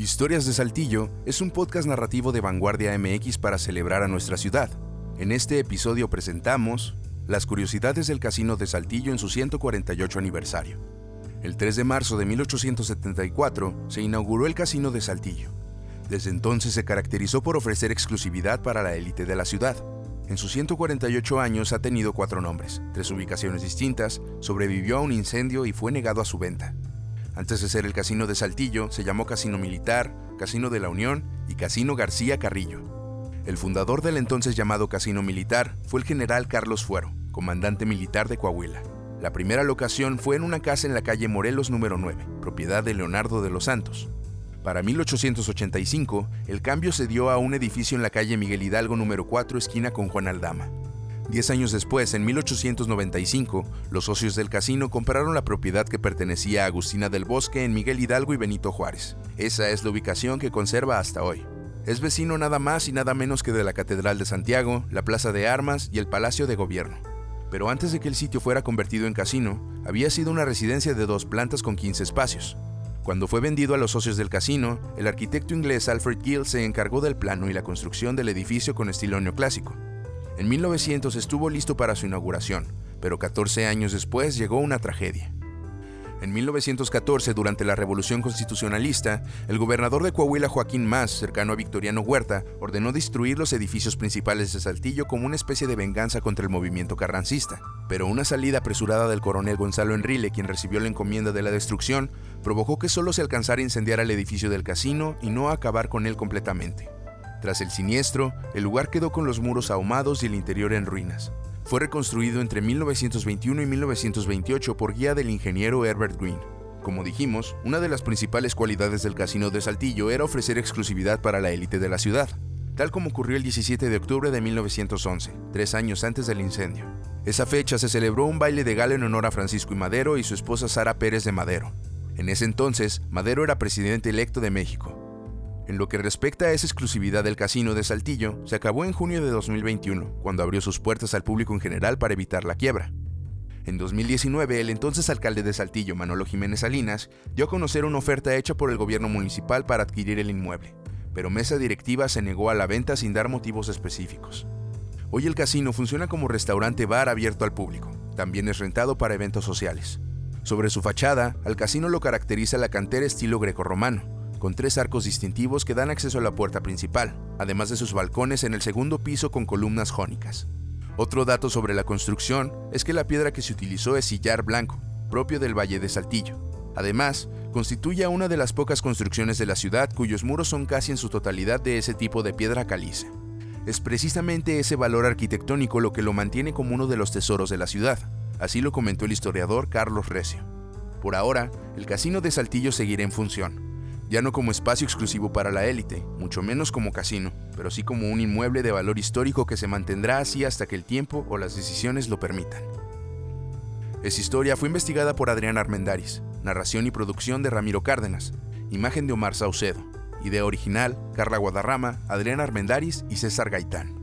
Historias de Saltillo es un podcast narrativo de Vanguardia MX para celebrar a nuestra ciudad. En este episodio presentamos las curiosidades del Casino de Saltillo en su 148 aniversario. El 3 de marzo de 1874 se inauguró el Casino de Saltillo. Desde entonces se caracterizó por ofrecer exclusividad para la élite de la ciudad. En sus 148 años ha tenido cuatro nombres, tres ubicaciones distintas, sobrevivió a un incendio y fue negado a su venta. Antes de ser el Casino de Saltillo, se llamó Casino Militar, Casino de la Unión y Casino García Carrillo. El fundador del entonces llamado Casino Militar fue el general Carlos Fuero, comandante militar de Coahuila. La primera locación fue en una casa en la calle Morelos número 9, propiedad de Leonardo de los Santos. Para 1885, el cambio se dio a un edificio en la calle Miguel Hidalgo número 4, esquina con Juan Aldama. Diez años después, en 1895, los socios del casino compraron la propiedad que pertenecía a Agustina del Bosque en Miguel Hidalgo y Benito Juárez. Esa es la ubicación que conserva hasta hoy. Es vecino nada más y nada menos que de la Catedral de Santiago, la Plaza de Armas y el Palacio de Gobierno. Pero antes de que el sitio fuera convertido en casino, había sido una residencia de dos plantas con 15 espacios. Cuando fue vendido a los socios del casino, el arquitecto inglés Alfred Gill se encargó del plano y la construcción del edificio con estilo neoclásico. En 1900 estuvo listo para su inauguración, pero 14 años después llegó una tragedia. En 1914, durante la Revolución Constitucionalista, el gobernador de Coahuila Joaquín Mas, cercano a Victoriano Huerta, ordenó destruir los edificios principales de Saltillo como una especie de venganza contra el movimiento carrancista. Pero una salida apresurada del coronel Gonzalo Enrile, quien recibió la encomienda de la destrucción, provocó que solo se alcanzara a incendiar el edificio del casino y no acabar con él completamente. Tras el siniestro, el lugar quedó con los muros ahumados y el interior en ruinas. Fue reconstruido entre 1921 y 1928 por guía del ingeniero Herbert Green. Como dijimos, una de las principales cualidades del casino de Saltillo era ofrecer exclusividad para la élite de la ciudad, tal como ocurrió el 17 de octubre de 1911, tres años antes del incendio. Esa fecha se celebró un baile de gala en honor a Francisco y Madero y su esposa Sara Pérez de Madero. En ese entonces, Madero era presidente electo de México. En lo que respecta a esa exclusividad del casino de Saltillo, se acabó en junio de 2021, cuando abrió sus puertas al público en general para evitar la quiebra. En 2019, el entonces alcalde de Saltillo, Manolo Jiménez Salinas, dio a conocer una oferta hecha por el gobierno municipal para adquirir el inmueble, pero mesa directiva se negó a la venta sin dar motivos específicos. Hoy el casino funciona como restaurante bar abierto al público, también es rentado para eventos sociales. Sobre su fachada, al casino lo caracteriza la cantera estilo grecorromano, con tres arcos distintivos que dan acceso a la puerta principal, además de sus balcones en el segundo piso con columnas jónicas. Otro dato sobre la construcción es que la piedra que se utilizó es sillar blanco, propio del Valle de Saltillo. Además, constituye una de las pocas construcciones de la ciudad cuyos muros son casi en su totalidad de ese tipo de piedra caliza. Es precisamente ese valor arquitectónico lo que lo mantiene como uno de los tesoros de la ciudad, así lo comentó el historiador Carlos Recio. Por ahora, el casino de Saltillo seguirá en función, ya no como espacio exclusivo para la élite, mucho menos como casino, pero sí como un inmueble de valor histórico que se mantendrá así hasta que el tiempo o las decisiones lo permitan. Esa historia fue investigada por Adrián Armendaris, narración y producción de Ramiro Cárdenas, imagen de Omar Saucedo, idea original, Carla Guadarrama, Adrián Armendaris y César Gaitán.